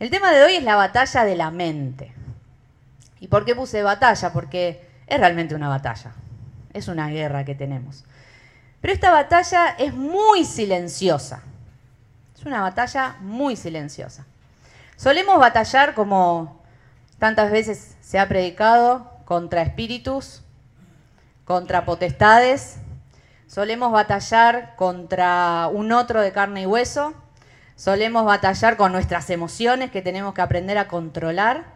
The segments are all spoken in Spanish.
El tema de hoy es la batalla de la mente. ¿Y por qué puse batalla? Porque es realmente una batalla. Es una guerra que tenemos. Pero esta batalla es muy silenciosa. Es una batalla muy silenciosa. Solemos batallar, como tantas veces se ha predicado, contra espíritus, contra potestades. Solemos batallar contra un otro de carne y hueso. Solemos batallar con nuestras emociones que tenemos que aprender a controlar.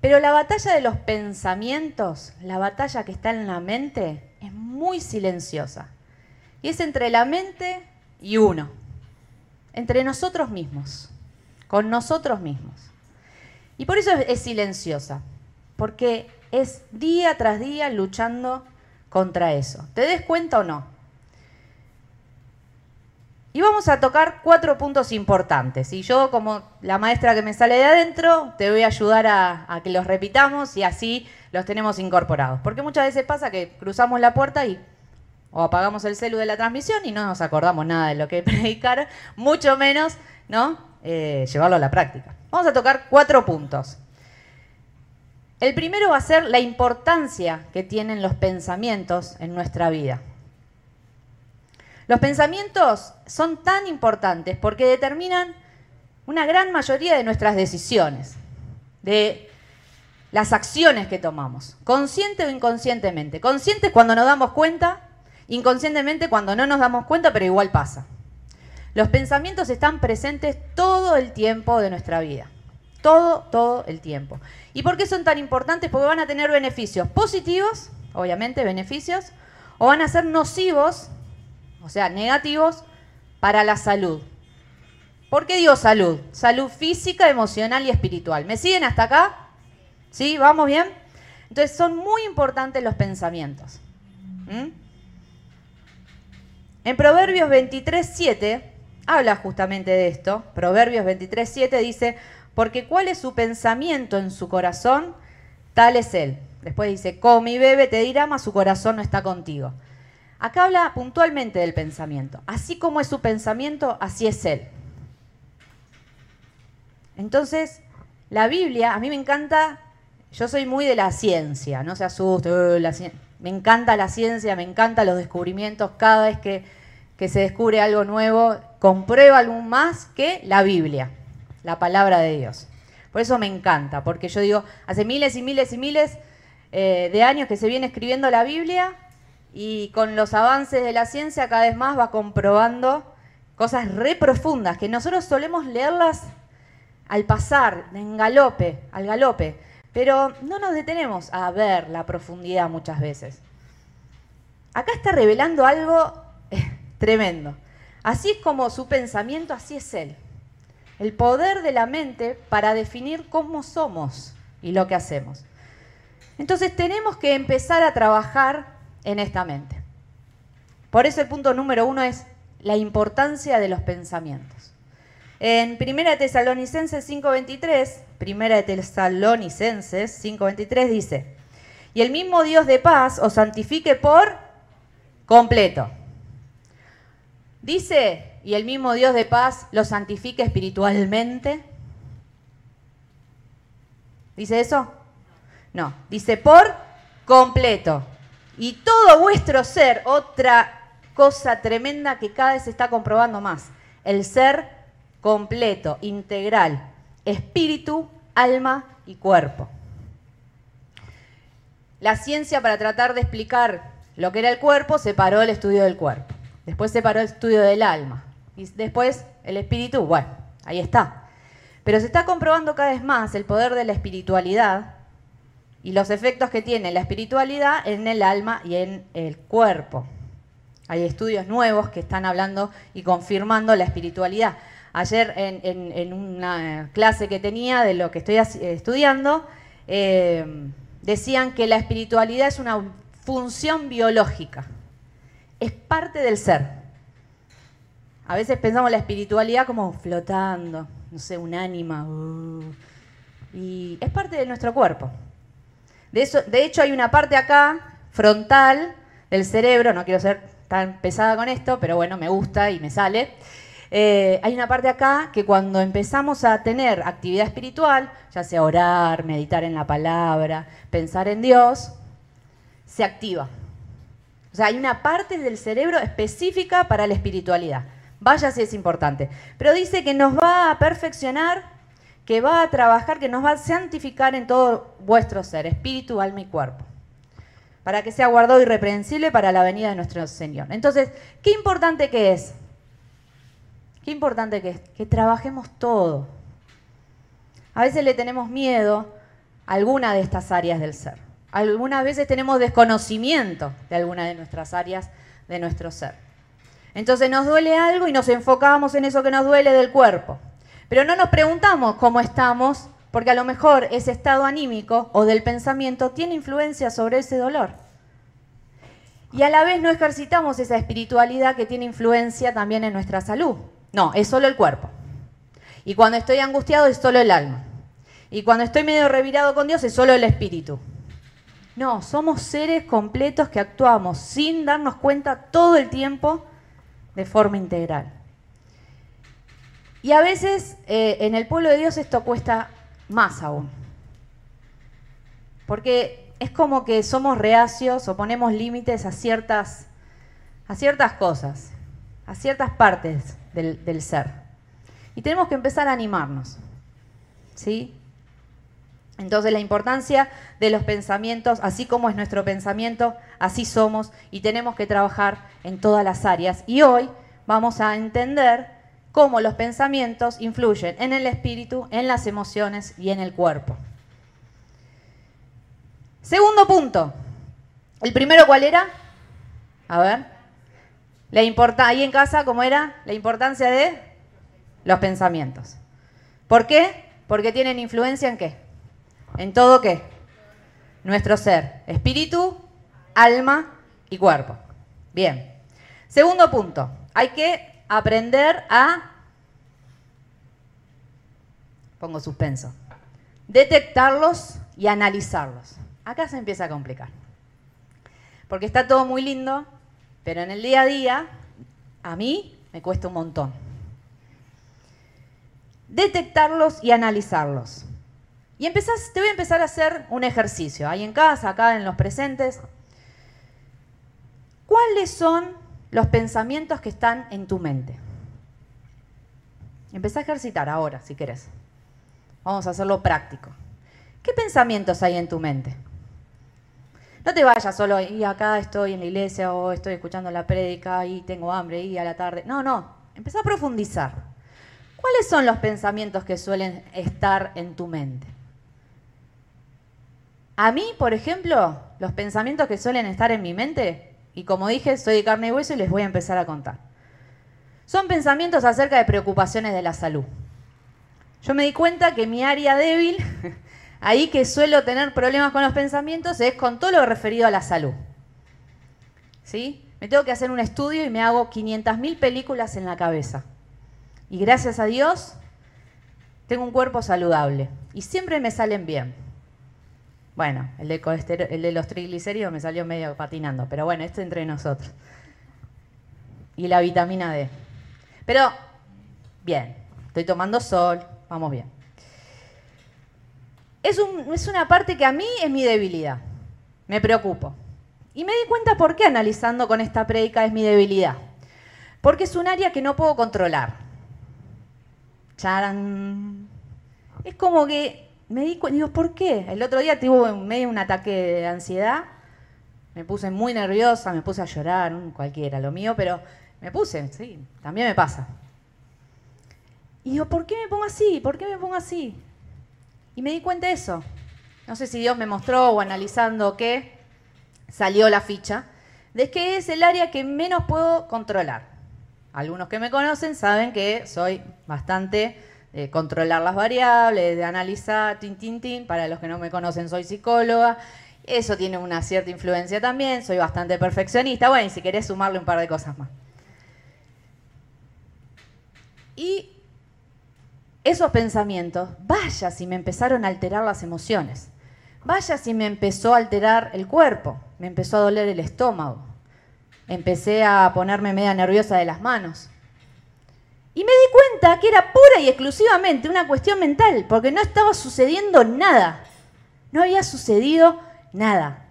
Pero la batalla de los pensamientos, la batalla que está en la mente, es muy silenciosa. Y es entre la mente y uno, entre nosotros mismos, con nosotros mismos. Y por eso es, silenciosa, porque es día tras día luchando contra eso. ¿Te des cuenta o no? Y vamos a tocar cuatro puntos importantes. Y yo, como la maestra que me sale de adentro, te voy a ayudar a, que los repitamos y así los tenemos incorporados. Porque muchas veces pasa que cruzamos la puerta y o apagamos el celu de la transmisión y no nos acordamos nada de lo que predicar, mucho menos ¿no? Eh, llevarlo a la práctica. Vamos a tocar cuatro puntos. El primero va a ser la importancia que tienen los pensamientos en nuestra vida. Los pensamientos son tan importantes porque determinan una gran mayoría de nuestras decisiones, de las acciones que tomamos, consciente o inconscientemente. Conscientes cuando nos damos cuenta, inconscientemente cuando no nos damos cuenta, pero igual pasa. Los pensamientos están presentes todo el tiempo de nuestra vida. Todo, todo el tiempo. ¿Y por qué son tan importantes? Porque van a tener beneficios positivos, obviamente beneficios, o van a ser nocivos o sea, negativos para la salud. ¿Por qué digo salud? Salud física, emocional y espiritual. ¿Me siguen hasta acá? ¿Sí? ¿Vamos bien? Entonces son muy importantes los pensamientos. ¿Mm? En Proverbios 23.7 habla justamente de esto. Proverbios 23.7 dice, porque cuál es su pensamiento en su corazón, tal es él. Después dice, come y bebe, te dirá, mas su corazón no está contigo. Acá habla puntualmente del pensamiento. Así como es su pensamiento, así es él. Entonces, la Biblia, a mí me encanta, yo soy muy de la ciencia, no se asuste, uh, me encanta la ciencia, me encantan los descubrimientos, cada vez que, que se descubre algo nuevo, comprueba algo más que la Biblia, la palabra de Dios. Por eso me encanta, porque yo digo, hace miles y miles y miles eh, de años que se viene escribiendo la Biblia y con los avances de la ciencia cada vez más va comprobando cosas re profundas que nosotros solemos leerlas al pasar, en galope, al galope, pero no nos detenemos a ver la profundidad muchas veces. Acá está revelando algo eh, tremendo. Así es como su pensamiento, así es él. El poder de la mente para definir cómo somos y lo que hacemos. Entonces tenemos que empezar a trabajar en esta mente. Por eso el punto número uno es la importancia de los pensamientos. En 1 Tesalonicenses 5.23, 1 Tesalonicenses 5.23 dice, y el mismo Dios de paz os santifique por completo. Dice, y el mismo Dios de paz los santifique espiritualmente. ¿Dice eso? No, dice por completo y todo vuestro ser, otra cosa tremenda que cada vez se está comprobando más, el ser completo, integral, espíritu, alma y cuerpo. La ciencia para tratar de explicar lo que era el cuerpo separó el estudio del cuerpo, después separó el estudio del alma y después el espíritu, bueno, ahí está. Pero se está comprobando cada vez más el poder de la espiritualidad y los efectos que tiene la espiritualidad en el alma y en el cuerpo. Hay estudios nuevos que están hablando y confirmando la espiritualidad. Ayer en, una clase que tenía de lo que estoy estudiando, eh, decían que la espiritualidad es una función biológica, es parte del ser. A veces pensamos la espiritualidad como flotando, no sé, un ánima, uh, y es parte de nuestro cuerpo. De, hecho, hay una parte acá, frontal, del cerebro, no quiero ser tan pesada con esto, pero bueno, me gusta y me sale, Eh, hay una parte acá que cuando empezamos a tener actividad espiritual, ya sea orar, meditar en la palabra, pensar en Dios, se activa. O sea, hay una parte del cerebro específica para la espiritualidad. Vaya si es importante. Pero dice que nos va a perfeccionar, que va a trabajar, que nos va a santificar en todo vuestro ser, espíritu, alma y cuerpo. Para que sea guardado irreprensible para la venida de nuestro Señor. Entonces, qué importante que es. Qué importante que es que trabajemos todo. A veces le tenemos miedo a alguna de estas áreas del ser. Algunas veces tenemos desconocimiento de alguna de nuestras áreas de nuestro ser. Entonces nos duele algo y nos enfocamos en eso que nos duele del cuerpo. Pero no nos preguntamos cómo estamos, porque a lo mejor ese estado anímico o del pensamiento tiene influencia sobre ese dolor. Y a la vez no ejercitamos esa espiritualidad que tiene influencia también en nuestra salud. No, es solo el cuerpo. Y cuando estoy angustiado es solo el alma. Y cuando estoy medio revirado con Dios es solo el espíritu. No, somos seres completos que actuamos sin darnos cuenta todo el tiempo de forma integral. Y a veces eh, en el pueblo de Dios esto cuesta más aún. Porque es como que somos reacios o ponemos límites a ciertas, a ciertas cosas, a ciertas partes del, del ser. Y tenemos que empezar a animarnos. ¿Sí? Entonces la importancia de los pensamientos, así como es nuestro pensamiento, así somos y tenemos que trabajar en todas las áreas. Y hoy vamos a entender cómo los pensamientos influyen en el espíritu, en las emociones y en el cuerpo. Segundo punto. ¿El primero cuál era? A ver. La ahí en casa, ¿cómo era? La importancia de los pensamientos. ¿Por qué? Porque tienen influencia en qué? ¿En todo qué? Nuestro ser, espíritu, alma y cuerpo. Bien. Segundo punto, hay que aprender a, pongo suspenso, detectarlos y analizarlos. Acá se empieza a complicar. Porque está todo muy lindo, pero en el día a día, a mí me cuesta un montón. Detectarlos y analizarlos. Y empezás, te voy a empezar a hacer un ejercicio, ahí en casa, acá en los presentes. ¿Cuáles son los pensamientos que están en tu mente? Empezá a ejercitar ahora, si querés. Vamos a hacerlo práctico. ¿Qué pensamientos hay en tu mente? No te vayas solo y acá estoy en la iglesia o estoy escuchando la prédica y tengo hambre y a la tarde. No, no. Empezá a profundizar. ¿Cuáles son los pensamientos que suelen estar en tu mente? A mí, por ejemplo, los pensamientos que suelen estar en mi mente, y como dije, soy de carne y hueso y les voy a empezar a contar. Son pensamientos acerca de preocupaciones de la salud. Yo me di cuenta que mi área débil, ahí que suelo tener problemas con los pensamientos, es con todo lo referido a la salud. ¿Sí? Me tengo que hacer un estudio y me hago 500.000 películas en la cabeza. Y gracias a Dios, tengo un cuerpo saludable. Y siempre me salen bien. Bueno, el de, los triglicéridos me salió medio patinando, pero bueno, esto entre nosotros. Y la vitamina D. Pero, bien, estoy tomando sol, vamos bien. Es, es una parte que a mí es mi debilidad. Me preocupo. Y me di cuenta por qué analizando con esta prédica es mi debilidad. Porque es un área que no puedo controlar. Charan. Es como que me di cuenta, digo, ¿por qué? El otro día tuve medio un ataque de ansiedad, me puse muy nerviosa, me puse a llorar, cualquiera, lo mío, pero me puse, sí, también me pasa. Y digo, ¿por qué me pongo así? ¿Por qué me pongo así? Y me di cuenta de eso. No sé si Dios me mostró o analizando qué, salió la ficha, de que es el área que menos puedo controlar. Algunos que me conocen saben que soy bastante controlar las variables, de analizar, tin, tin, tin. Para los que no me conocen, soy psicóloga. Eso tiene una cierta influencia también. Soy bastante perfeccionista. Bueno, y si querés sumarle un par de cosas más. Y esos pensamientos, vaya si me empezaron a alterar las emociones. Vaya si me empezó a alterar el cuerpo. Me empezó a doler el estómago. Empecé a ponerme media nerviosa de las manos. Y me di cuenta que era pura y exclusivamente una cuestión mental, porque no estaba sucediendo nada. No había sucedido nada.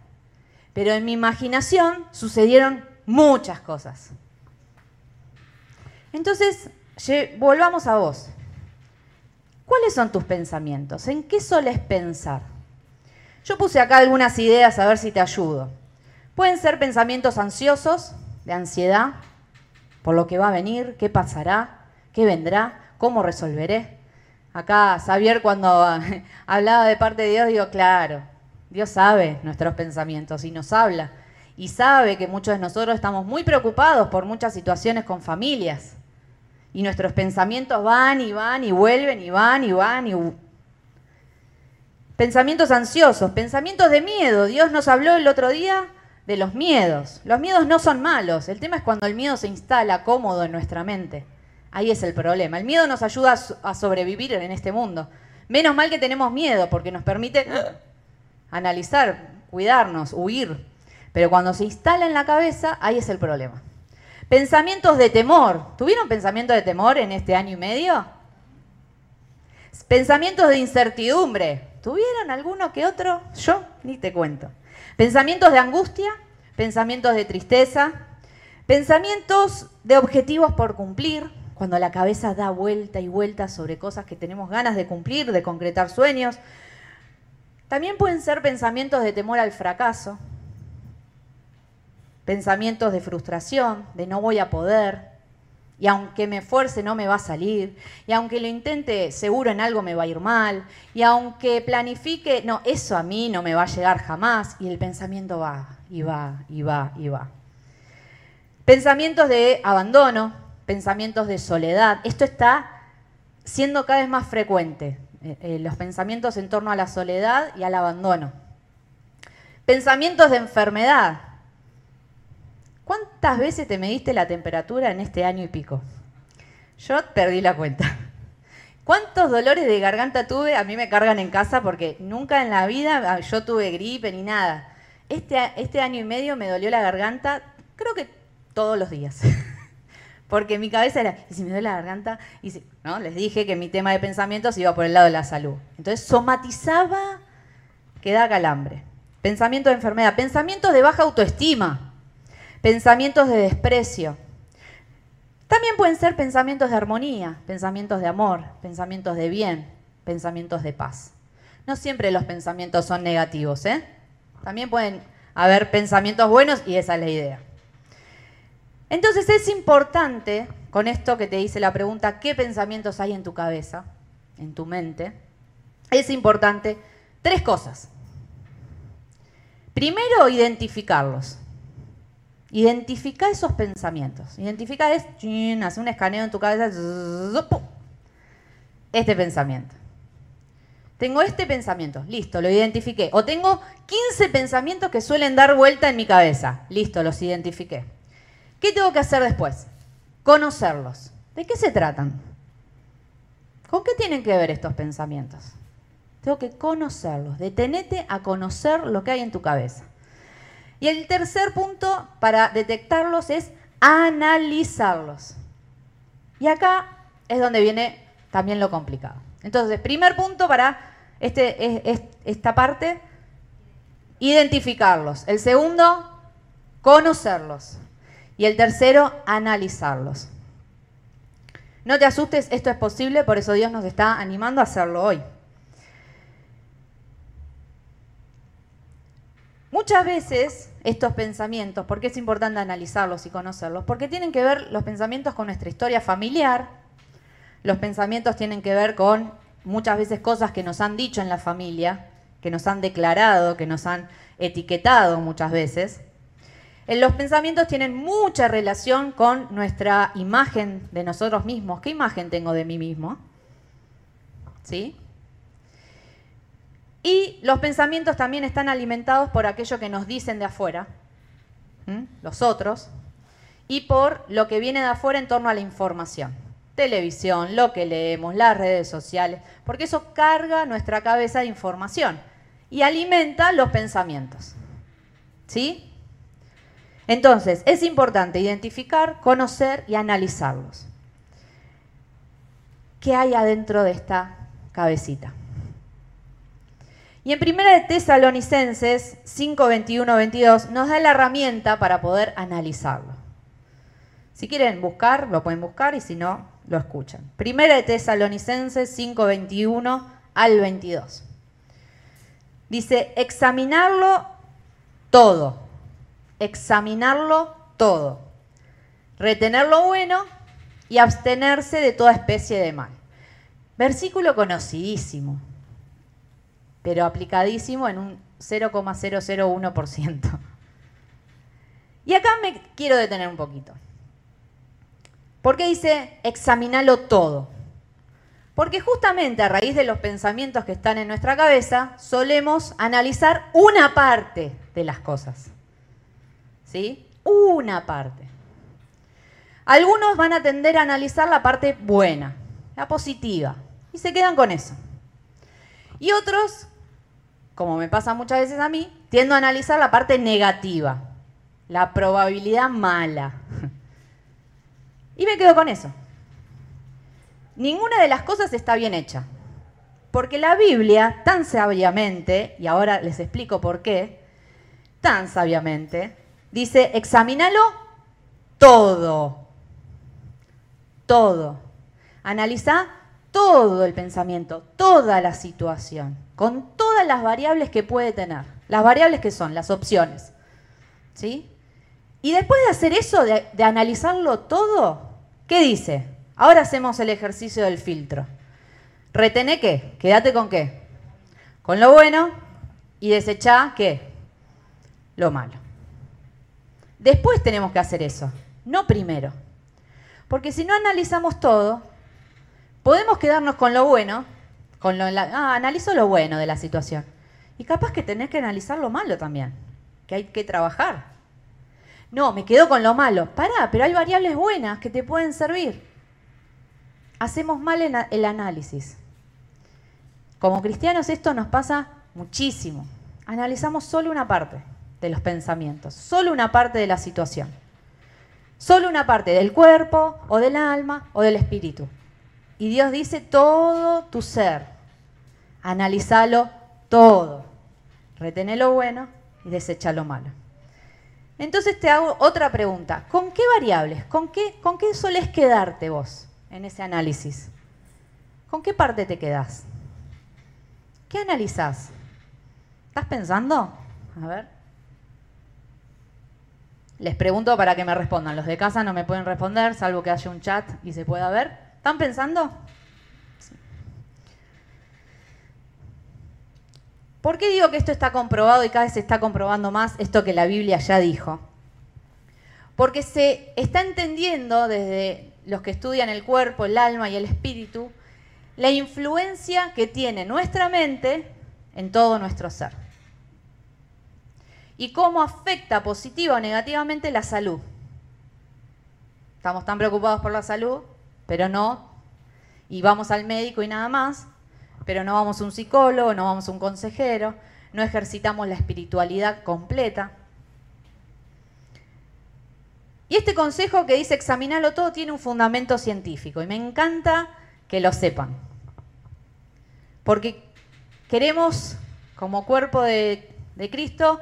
Pero en mi imaginación sucedieron muchas cosas. Entonces, volvamos a vos. ¿Cuáles son tus pensamientos? ¿En qué soles pensar? Yo puse acá algunas ideas a ver si te ayudo. Pueden ser pensamientos ansiosos, de ansiedad, por lo que va a venir, qué pasará, qué vendrá, cómo resolveré. Acá Xavier cuando hablaba de parte de Dios, digo, claro, Dios sabe nuestros pensamientos y nos habla. Y sabe que muchos de nosotros estamos muy preocupados por muchas situaciones con familias. Y nuestros pensamientos van y van y vuelven y van y van y... Pensamientos ansiosos, pensamientos de miedo. Dios nos habló el otro día de los miedos. Los miedos no son malos. El tema es cuando el miedo se instala cómodo en nuestra mente. Ahí es el problema. El miedo nos ayuda a sobrevivir en este mundo. Menos mal que tenemos miedo porque nos permite analizar, cuidarnos, huir. Pero cuando se instala en la cabeza, ahí es el problema. Pensamientos de temor. ¿Tuvieron pensamientos de temor en este año y medio? Pensamientos de incertidumbre. ¿Tuvieron alguno que otro? Yo ni te cuento. Pensamientos de angustia, pensamientos de tristeza, pensamientos de objetivos por cumplir, cuando la cabeza da vuelta y vuelta sobre cosas que tenemos ganas de cumplir, de concretar sueños. También pueden ser pensamientos de temor al fracaso, pensamientos de frustración, de no voy a poder, y aunque me esfuerce no me va a salir, y aunque lo intente seguro en algo me va a ir mal, y aunque planifique, no, eso a mí no me va a llegar jamás, y el pensamiento va, y va, y va, y va. Pensamientos de abandono, pensamientos de soledad, esto está siendo cada vez más frecuente, eh, eh, los pensamientos en torno a la soledad y al abandono. Pensamientos de enfermedad, ¿Cuántas veces te mediste la temperatura en este año y pico? Yo perdí la cuenta. ¿Cuántos dolores de garganta tuve? A mí me cargan en casa porque nunca en la vida ah, yo tuve gripe ni nada. Este, este año y medio me dolió la garganta, creo que todos los días. Porque mi cabeza era, ¿y si me duele la garganta? Y si, ¿no? Les dije que mi tema de pensamientos iba por el lado de la salud. Entonces somatizaba que da calambre. Pensamiento de enfermedad, pensamientos de baja autoestima pensamientos de desprecio. También pueden ser pensamientos de armonía, pensamientos de amor, pensamientos de bien, pensamientos de paz. No siempre los pensamientos son negativos, ¿eh? También pueden haber pensamientos buenos y esa es la idea. Entonces es importante, con esto que te dice la pregunta, ¿qué pensamientos hay en tu cabeza, en tu mente? Es importante tres cosas. Primero, identificarlos. Identifica esos pensamientos. Identifica es, hace un escaneo en tu cabeza, este pensamiento. Tengo este pensamiento, listo, lo identifiqué. O tengo 15 pensamientos que suelen dar vuelta en mi cabeza, listo, los identifiqué. ¿Qué tengo que hacer después? Conocerlos. ¿De qué se tratan? ¿Con qué tienen que ver estos pensamientos? Tengo que conocerlos. Detenete a conocer lo que hay en tu cabeza. Y el tercer punto para detectarlos es analizarlos. Y acá es donde viene también lo complicado. Entonces, primer punto para este, esta parte, identificarlos. El segundo, conocerlos. Y el tercero, analizarlos. No te asustes, esto es posible, por eso Dios nos está animando a hacerlo hoy. Muchas veces estos pensamientos, ¿por qué es importante analizarlos y conocerlos? Porque tienen que ver los pensamientos con nuestra historia familiar, los pensamientos tienen que ver con muchas veces cosas que nos han dicho en la familia, que nos han declarado, que nos han etiquetado muchas veces. Los pensamientos tienen mucha relación con nuestra imagen de nosotros mismos. ¿Qué imagen tengo de mí mismo? ¿Sí? Y los pensamientos también están alimentados por aquello que nos dicen de afuera, los otros, y por lo que viene de afuera en torno a la información. Televisión, lo que leemos, las redes sociales, porque eso carga nuestra cabeza de información y alimenta los pensamientos. ¿Sí? Entonces, es importante identificar, conocer y analizarlos. qué hay adentro de esta cabecita. Y en primera de Tesalonicenses 5, 21, 22 nos da la herramienta para poder analizarlo. Si quieren buscar, lo pueden buscar y si no, lo escuchan. Primera de Tesalonicenses 5, 21 al 22. Dice, examinarlo todo, examinarlo todo, retener lo bueno y abstenerse de toda especie de mal. Versículo conocidísimo, pero aplicadísimo en un 0,001%. Y acá me quiero detener un poquito. ¿Por qué dice examinarlo todo? Porque justamente a raíz de los pensamientos que están en nuestra cabeza, solemos analizar una parte de las cosas. ¿Sí? Una parte. Algunos van a tender a analizar la parte buena, la positiva, y se quedan con eso. Y otros, como me pasa muchas veces a mí, tiendo a analizar la parte negativa, la probabilidad mala. Y me quedo con eso ninguna de las cosas está bien hecha. Porque la Biblia, tan sabiamente, y ahora les explico por qué, tan sabiamente, dice, examínalo todo. Todo. Analiza todo el pensamiento, toda la situación, con todas las variables que puede tener. Las variables que son, las opciones. ¿Sí? Y después de hacer eso, de, analizarlo todo, ¿qué dice? Ahora hacemos el ejercicio del filtro. ¿Retené qué? Quédate con qué? Con lo bueno y desechá qué? Lo malo. Después tenemos que hacer eso, no primero. Porque si no analizamos todo, podemos quedarnos con lo bueno, con lo, ah, analizo lo bueno de la situación. Y capaz que tenés que analizar lo malo también, que hay que trabajar. No, me quedo con lo malo. Pará, pero hay variables buenas que te pueden servir hacemos mal el análisis. Como cristianos esto nos pasa muchísimo. Analizamos solo una parte de los pensamientos, solo una parte de la situación, solo una parte del cuerpo o del alma o del espíritu. Y Dios dice todo tu ser, analizalo todo, retené lo bueno y desecha lo malo. Entonces te hago otra pregunta, ¿con qué variables, con qué, con qué solés quedarte vos? en ese análisis? ¿Con qué parte te quedas? ¿Qué analizás? ¿Estás pensando? A ver. Les pregunto para que me respondan. Los de casa no me pueden responder, salvo que haya un chat y se pueda ver. ¿Están pensando? ¿Por qué digo que esto está comprobado y cada vez se está comprobando más esto que la Biblia ya dijo? Porque se está entendiendo desde los que estudian el cuerpo, el alma y el espíritu, la influencia que tiene nuestra mente en todo nuestro ser. Y cómo afecta positiva o negativamente la salud. Estamos tan preocupados por la salud, pero no, y vamos al médico y nada más, pero no vamos a un psicólogo, no vamos a un consejero, no ejercitamos la espiritualidad completa. Y este consejo que dice examinarlo todo tiene un fundamento científico y me encanta que lo sepan. Porque queremos, como cuerpo de, de Cristo,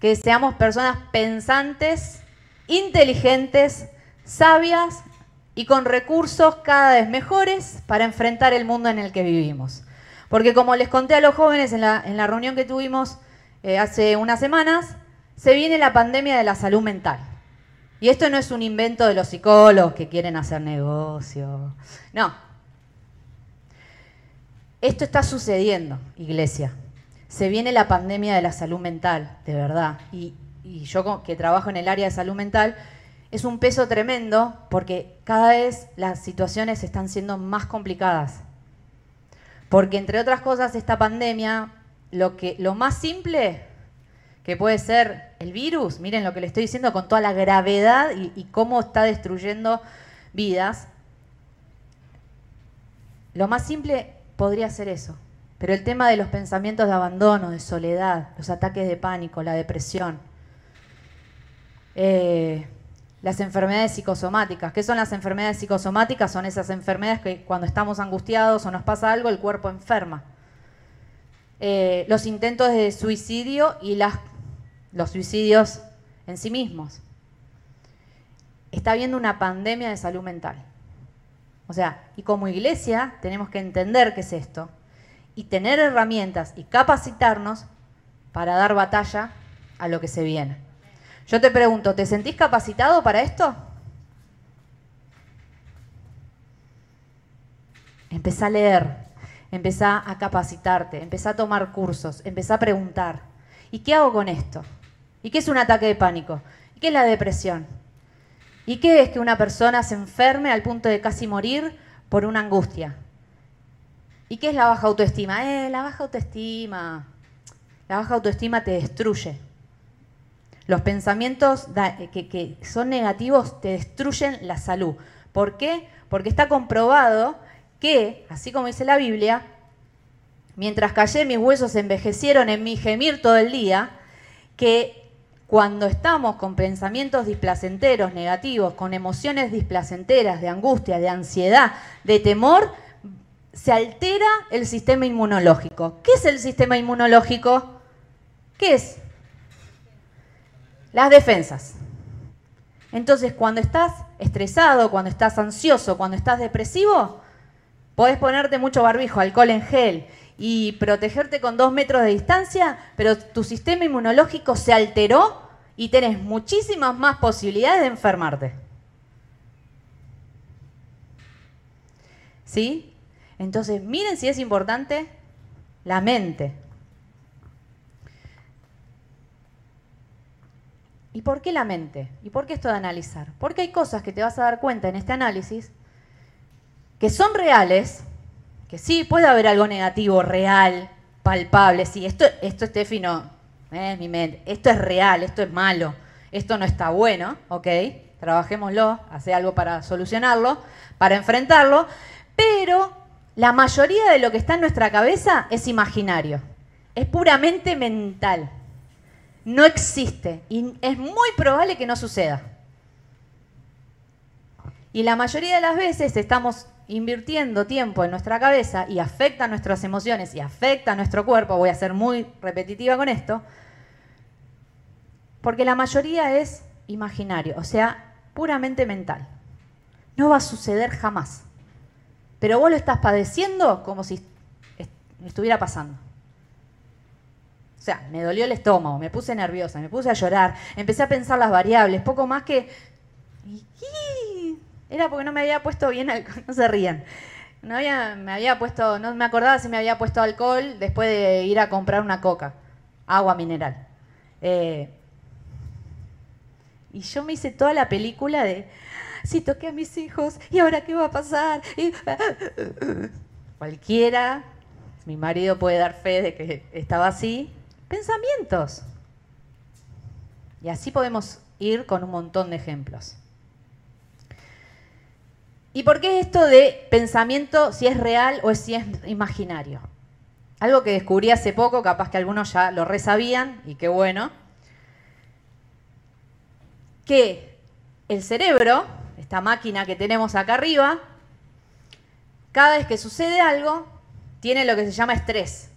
que seamos personas pensantes, inteligentes, sabias y con recursos cada vez mejores para enfrentar el mundo en el que vivimos. Porque como les conté a los jóvenes en la, reunión que tuvimos eh, hace unas semanas, se viene la pandemia de la salud mental. Y esto no es un invento de los psicólogos que quieren hacer negocio. No. Esto está sucediendo, iglesia. Se viene la pandemia de la salud mental, de verdad. Y, yo que trabajo en el área de salud mental, es un peso tremendo porque cada vez las situaciones están siendo más complicadas. Porque entre otras cosas, esta pandemia, lo, que, lo más simple que puede ser el virus, miren lo que le estoy diciendo con toda la gravedad y, cómo está destruyendo vidas. Lo más simple podría ser eso, pero el tema de los pensamientos de abandono, de soledad, los ataques de pánico, la depresión, eh, las enfermedades psicosomáticas. ¿Qué son las enfermedades psicosomáticas? Son esas enfermedades que cuando estamos angustiados o nos pasa algo, el cuerpo enferma. Eh, los intentos de suicidio y los suicidios en sí mismos. Está habiendo una pandemia de salud mental. O sea, y como iglesia tenemos que entender qué es esto y tener herramientas y capacitarnos para dar batalla a lo que se viene. Yo te pregunto, ¿te sentís capacitado para esto? Empezá a leer, empezá a capacitarte, empezá a tomar cursos, empezá a preguntar. ¿Y qué hago con esto? ¿Y qué es un ataque de pánico? ¿Y qué es la depresión? ¿Y qué es que una persona se enferme al punto de casi morir por una angustia? ¿Y qué es la baja autoestima? Eh, la baja autoestima. La baja autoestima te destruye. Los pensamientos eh, que, son negativos te destruyen la salud. ¿Por qué? Porque está comprobado que, así como dice la Biblia, mientras callé mis huesos envejecieron en mi gemir todo el día, que cuando estamos con pensamientos displacenteros, negativos, con emociones displacenteras, de angustia, de ansiedad, de temor, se altera el sistema inmunológico. ¿Qué es el sistema inmunológico? ¿Qué es? Las defensas. Entonces, cuando estás estresado, cuando estás ansioso, cuando estás depresivo, podés ponerte mucho barbijo, alcohol en gel y protegerte con dos metros de distancia, pero tu sistema inmunológico se alteró y tenés muchísimas más posibilidades de enfermarte. ¿Sí? Entonces, miren si es importante la mente. ¿Y por qué la mente? ¿Y por qué esto de analizar? Porque hay cosas que te vas a dar cuenta en este análisis que son reales, que sí puede haber algo negativo, real, palpable. Sí, esto, esto Steffi, no, es mi mente. Esto es real, esto es malo, esto no está bueno, ¿ok? Trabajémoslo, hace algo para solucionarlo, para enfrentarlo, pero la mayoría de lo que está en nuestra cabeza es imaginario, es puramente mental no existe y es muy probable que no suceda. Y la mayoría de las veces estamos invirtiendo tiempo en nuestra cabeza y afecta nuestras emociones y afecta nuestro cuerpo, voy a ser muy repetitiva con esto, porque la mayoría es imaginario, o sea, puramente mental. No va a suceder jamás. Pero vos lo estás padeciendo como si estuviera pasando. O sea, me dolió el estómago, me puse nerviosa, me puse a llorar, empecé a pensar las variables, poco más que... Era porque no me había puesto bien alcohol, no se rían. No había, me había puesto, no me acordaba si me había puesto alcohol después de ir a comprar una coca, agua mineral. Eh, y yo me hice toda la película de, si toqué a mis hijos, ¿y ahora qué va a pasar? Cualquiera, mi marido puede dar fe de que estaba así, pensamientos. Y así podemos ir con un montón de ejemplos. ¿Y por qué esto de pensamiento si es real o si es imaginario? Algo que descubrí hace poco, capaz que algunos ya lo resabían, y qué bueno, que el cerebro, esta máquina que tenemos acá arriba, cada vez que sucede algo, tiene lo que se llama estrés.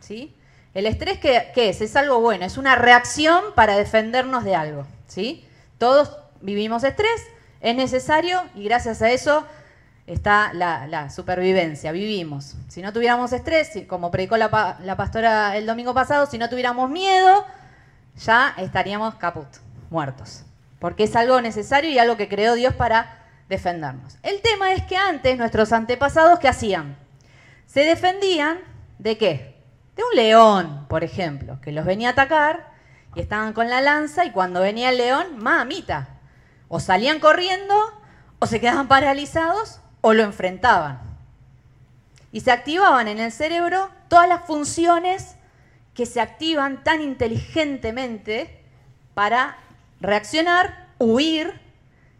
¿Sí? El estrés, ¿qué, es? Es algo bueno, es una reacción para defendernos de algo. ¿sí? Todos vivimos estrés, es necesario y gracias a eso está la, supervivencia, vivimos. Si no tuviéramos estrés, como predicó la, la, pastora el domingo pasado, si no tuviéramos miedo, ya estaríamos caput, muertos. Porque es algo necesario y algo que creó Dios para defendernos. El tema es que antes nuestros antepasados, ¿qué hacían? Se defendían de qué? de un león, por ejemplo, que los venía a atacar y estaban con la lanza y cuando venía el león, mamita, o salían corriendo o se quedaban paralizados o lo enfrentaban. Y se activaban en el cerebro todas las funciones que se activan tan inteligentemente para reaccionar, huir.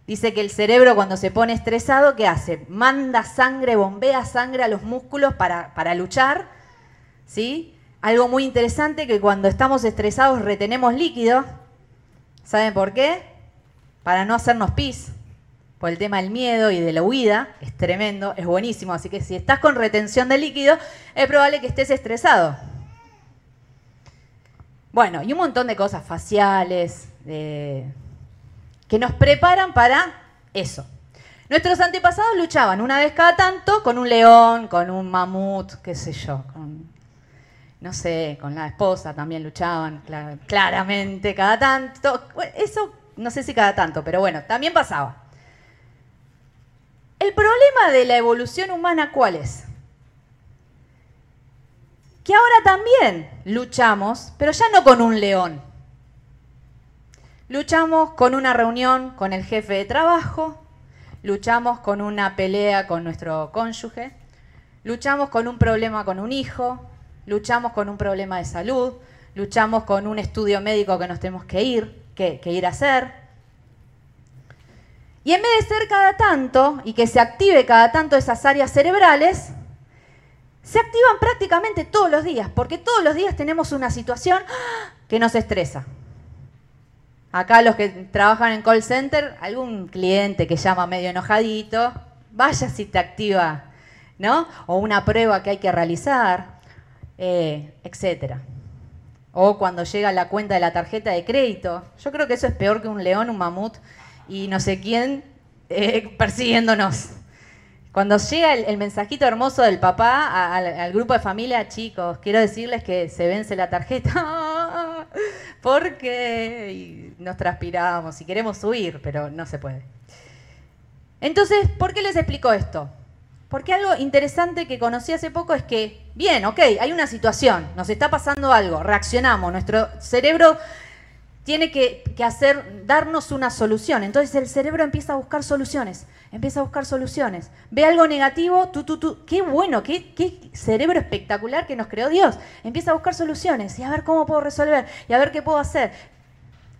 Dice que el cerebro cuando se pone estresado, ¿qué hace? Manda sangre, bombea sangre a los músculos para, para luchar ¿sí? Algo muy interesante que cuando estamos estresados retenemos líquido. ¿Saben por qué? para no hacernos pis, por el tema del miedo y de la huida, es tremendo, es buenísimo. Así que si estás con retención de líquido, es probable que estés estresado. Bueno, y un montón de cosas faciales que nos preparan para eso. Nuestros antepasados luchaban una vez cada tanto con un león, con un mamut, qué sé yo, con, no sé, con la esposa también luchaban claramente cada tanto. Eso no sé si cada tanto, pero bueno, también pasaba. El problema de la evolución humana, ¿cuál es? Que ahora también luchamos, pero ya no con un león. Luchamos con una reunión con el jefe de trabajo, luchamos con una pelea con nuestro cónyuge, luchamos con un problema con un hijo, luchamos con un problema de salud, luchamos con un estudio médico que nos tenemos que ir, que, ir a hacer, y en vez de ser cada tanto y que se active cada tanto esas áreas cerebrales, se activan prácticamente todos los días, porque todos los días tenemos una situación que nos estresa. Acá los que trabajan en call center, algún cliente que llama medio enojadito, vaya si te activa, ¿no? O una prueba que hay que realizar, eh, etc. O cuando llega la cuenta de la tarjeta de crédito. Yo creo que eso es peor que un león, un mamut y no sé quién eh, persiguiéndonos. Cuando llega el, mensajito hermoso del papá al, grupo de familia, chicos, quiero decirles que se vence la tarjeta porque nos transpiramos y queremos huir, pero no se puede. Entonces, ¿por qué les explico esto? Porque algo interesante que conocí hace poco es que, bien, ok, hay una situación, nos está pasando algo, reaccionamos, nuestro cerebro tiene que, hacer, darnos una solución. Entonces el cerebro empieza a buscar soluciones, empieza a buscar soluciones. Ve algo negativo, tú, tú, tú, qué bueno, qué, qué cerebro espectacular que nos creó Dios. Empieza a buscar soluciones y a ver cómo puedo resolver y a ver qué puedo hacer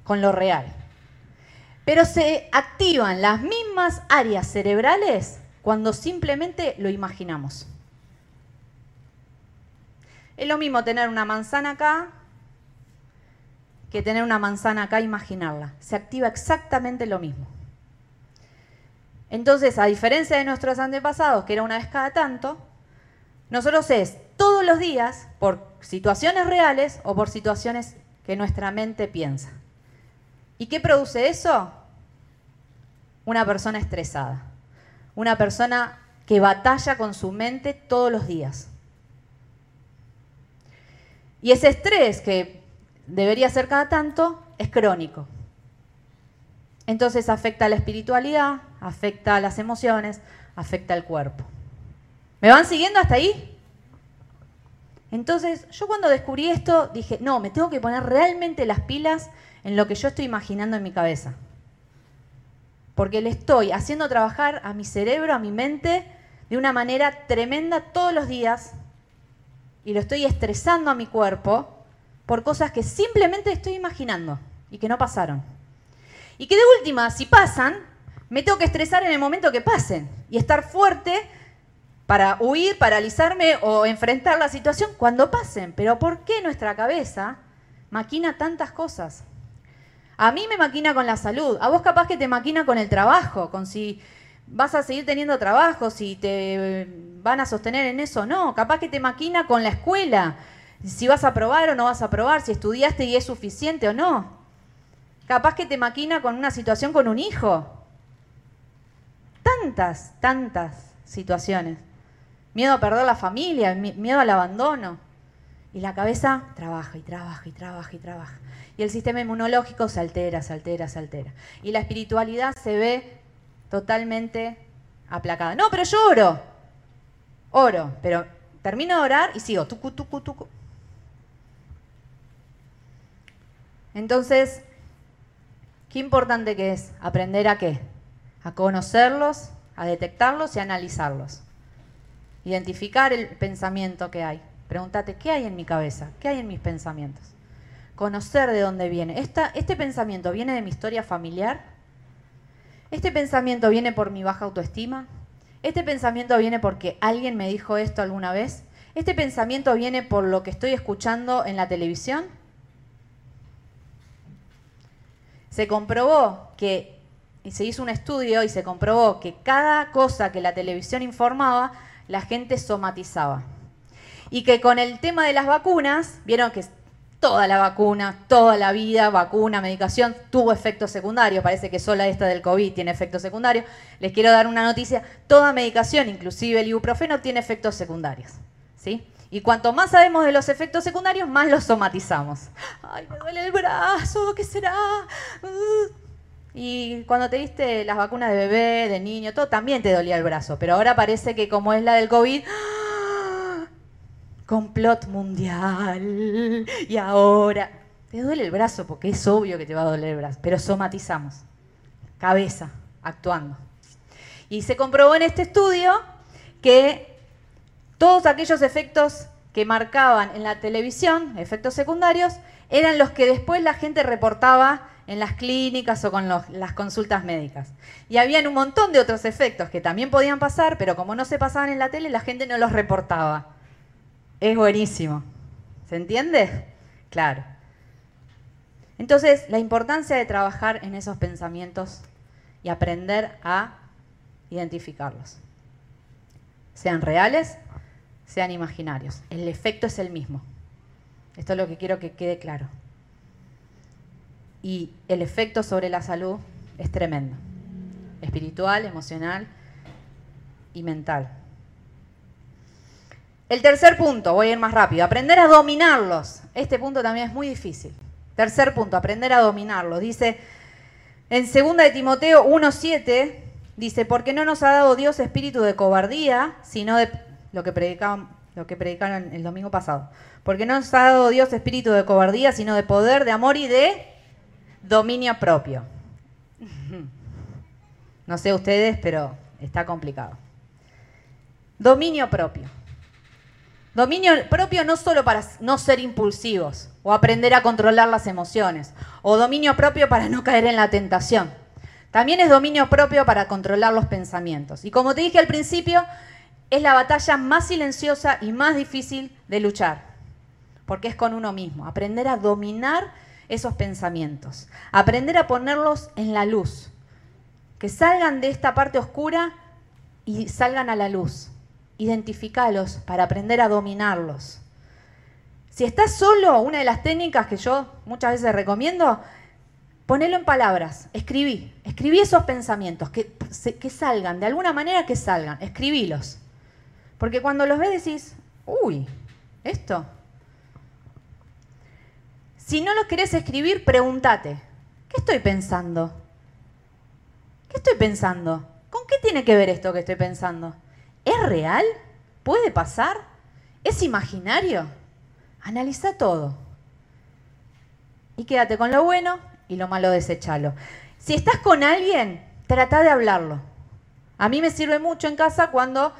con lo real. Pero se activan las mismas áreas cerebrales cuando simplemente lo imaginamos. Es lo mismo tener una manzana acá que tener una manzana acá e imaginarla. Se activa exactamente lo mismo. Entonces, a diferencia de nuestros antepasados, que era una vez cada tanto, nosotros es todos los días por situaciones reales o por situaciones que nuestra mente piensa. ¿Y qué produce eso? Una persona estresada, una persona que batalla con su mente todos los días. Y ese estrés que debería ser cada tanto, es crónico. Entonces afecta a la espiritualidad, afecta a las emociones, afecta al cuerpo. ¿Me van siguiendo hasta ahí? Entonces, yo cuando descubrí esto dije, no, me tengo que poner realmente las pilas en lo que yo estoy imaginando en mi cabeza. Porque le estoy haciendo trabajar a mi cerebro, a mi mente, de una manera tremenda todos los días y lo estoy estresando a mi cuerpo por cosas que simplemente estoy imaginando y que no pasaron. Y que de última, si pasan, me tengo que estresar en el momento que pasen y estar fuerte para huir, paralizarme o enfrentar la situación cuando pasen. Pero ¿por qué nuestra cabeza maquina tantas cosas? A mí me maquina con la salud, a vos capaz que te maquina con el trabajo, con si vas a seguir teniendo trabajo, si te van a sostener en eso o no, capaz que te maquina con la escuela, si vas a probar o no vas a probar, si estudiaste y es suficiente o no. Capaz que te maquina con una situación con un hijo. Tantas, tantas situaciones. Miedo a perder la familia, miedo al abandono. Y la cabeza trabaja y trabaja y trabaja y trabaja. Y el sistema inmunológico se altera, se altera, se altera. Y la espiritualidad se ve totalmente aplacada. No, pero yo oro. Oro, pero termino de orar y sigo. Tucu, tucu, tucu. Entonces, qué importante que es aprender a qué? A conocerlos, a detectarlos y a analizarlos. Identificar el pensamiento que hay. Pregúntate, ¿qué hay en mi cabeza? ¿Qué hay en mis pensamientos? Conocer de dónde viene. ¿Este pensamiento viene de mi historia familiar? ¿Este pensamiento viene por mi baja autoestima? ¿Este pensamiento viene porque alguien me dijo esto alguna vez? ¿Este pensamiento viene por lo que estoy escuchando en la televisión? Se comprobó que se hizo un estudio y se comprobó que cada cosa que la televisión informaba, la gente somatizaba. Y que con el tema de las vacunas, vieron que toda la vacuna, toda la vida, vacuna, medicación, tuvo efectos secundarios. Parece que solo esta del COVID tiene efectos secundarios. Les quiero dar una noticia. Toda medicación, inclusive el ibuprofeno, tiene efectos secundarios. ¿Sí? Y cuanto más sabemos de los efectos secundarios, más los somatizamos. Ay, me duele el brazo, ¿qué será? Uh. Y cuando te diste las vacunas de bebé, de niño, todo, también te dolía el brazo. Pero ahora parece que como es la del COVID, complot mundial. Y ahora te duele el brazo porque es obvio que te va a doler el brazo, pero somatizamos. Cabeza, actuando. Y se comprobó en este estudio que todos aquellos efectos que marcaban en la televisión, efectos secundarios, eran los que después la gente reportaba en las clínicas o con las consultas médicas. Y habían un montón de otros efectos que también podían pasar, pero como no se pasaban en la tele, la gente no los reportaba. Es buenísimo. ¿Se entiende? Claro. Entonces, la importancia de trabajar en esos pensamientos y aprender a identificarlos. Sean reales, sean imaginarios. El efecto es el mismo. Esto es lo que quiero que quede claro. Y el efecto sobre la salud es tremendo. Espiritual, emocional y mental. El tercer punto, voy a ir más rápido, aprender a dominarlos. Este punto también es muy difícil. Tercer punto, aprender a dominarlos. Dice en 2 de Timoteo 1.7, dice, porque no nos ha dado Dios espíritu de cobardía, sino de lo que predicaban, lo que predicaron el domingo pasado. Porque no nos ha dado Dios espíritu de cobardía, sino de poder, de amor y de dominio propio. No sé ustedes, pero está complicado. Dominio propio. Dominio propio no solo para no ser impulsivos o aprender a controlar las emociones, o dominio propio para no caer en la tentación. También es dominio propio para controlar los pensamientos. Y como te dije al principio, es la batalla más silenciosa y más difícil de luchar, porque es con uno mismo. Aprender a dominar esos pensamientos, aprender a ponerlos en la luz, que salgan de esta parte oscura y salgan a la luz identificalos para aprender a dominarlos. Si estás solo, una de las técnicas que yo muchas veces recomiendo, ponelo en palabras, escribí, escribí esos pensamientos, que, que salgan, de alguna manera que salgan, escribílos. Porque cuando los ves decís, uy, esto. Si no los querés escribir, pregúntate, ¿qué estoy pensando? ¿Qué estoy pensando? ¿Con qué tiene que ver esto que estoy pensando? ¿Es real? ¿Puede pasar? ¿Es imaginario? Analiza todo. Y quédate con lo bueno y lo malo desechalo. Si estás con alguien, trata de hablarlo. A mí me sirve mucho en casa cuando,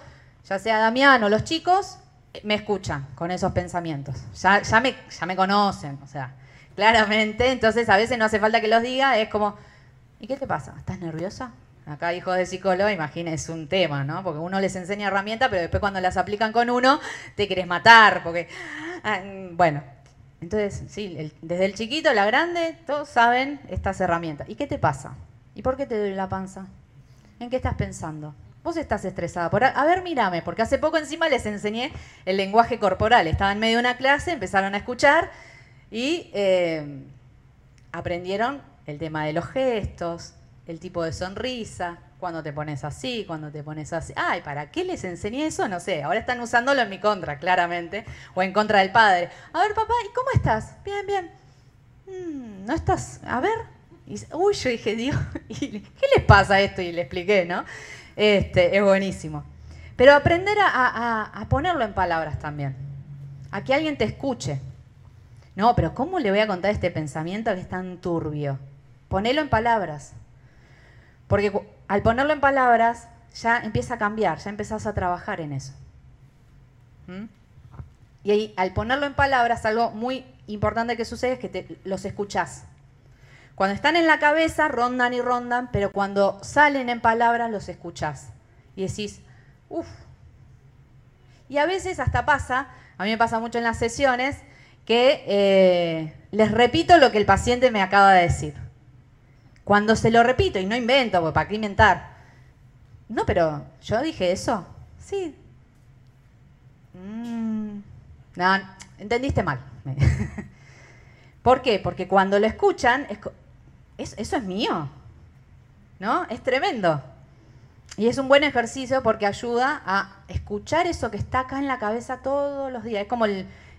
ya sea Damián o los chicos, me escuchan con esos pensamientos. Ya, me, me conocen, o sea, claramente. Entonces a veces no hace falta que los diga, es como, ¿y qué te pasa? ¿Estás nerviosa? Acá hijo de psicólogo, imagínese un tema, ¿no? Porque uno les enseña herramientas, pero después cuando las aplican con uno, te quieres matar, porque, ah, bueno, entonces, sí, desde el chiquito, la grande, todos saben estas herramientas. ¿Y qué te pasa? ¿Y por qué te duele la panza? ¿En qué estás pensando? Vos estás estresada. Por, a ver, mírame, porque hace poco encima les enseñé el lenguaje corporal. Estaba en medio de una clase, empezaron a escuchar y eh, aprendieron el tema de los gestos, el tipo de sonrisa, cuando te pones así, cuando te pones así. Ay, ¿para qué les enseñé eso? No sé, ahora están usándolo en mi contra, claramente, o en contra del padre. A ver, papá, ¿y cómo estás? Bien, bien. Mm, ¿No estás? A ver. uy, yo dije, Dios, ¿qué les pasa esto? Y le expliqué, ¿no? Este, es buenísimo. Pero aprender a ponerlo en palabras también, a que alguien te escuche. No, pero ¿cómo le voy a contar este pensamiento que es tan turbio? Ponelo en palabras. Porque al ponerlo en palabras, ya empieza a cambiar, ya empezás a trabajar en eso. ¿Mm? Y ahí, al ponerlo en palabras, algo muy importante que sucede es que te, los escuchás. Cuando están en la cabeza, rondan y rondan, pero cuando salen en palabras, los escuchás. Y decís, uff. Y a veces hasta pasa, a mí me pasa mucho en las sesiones, que eh, les repito lo que el paciente me acaba de decir Cuando se lo repito, y no invento, porque para qué inventar. No, pero yo dije eso. Sí. Mm, no, entendiste mal. ¿Por qué? Porque cuando lo escuchan, eso es mío. ¿No? Es tremendo. Y es un buen ejercicio porque ayuda a escuchar eso que está acá en la cabeza todos los días. Es como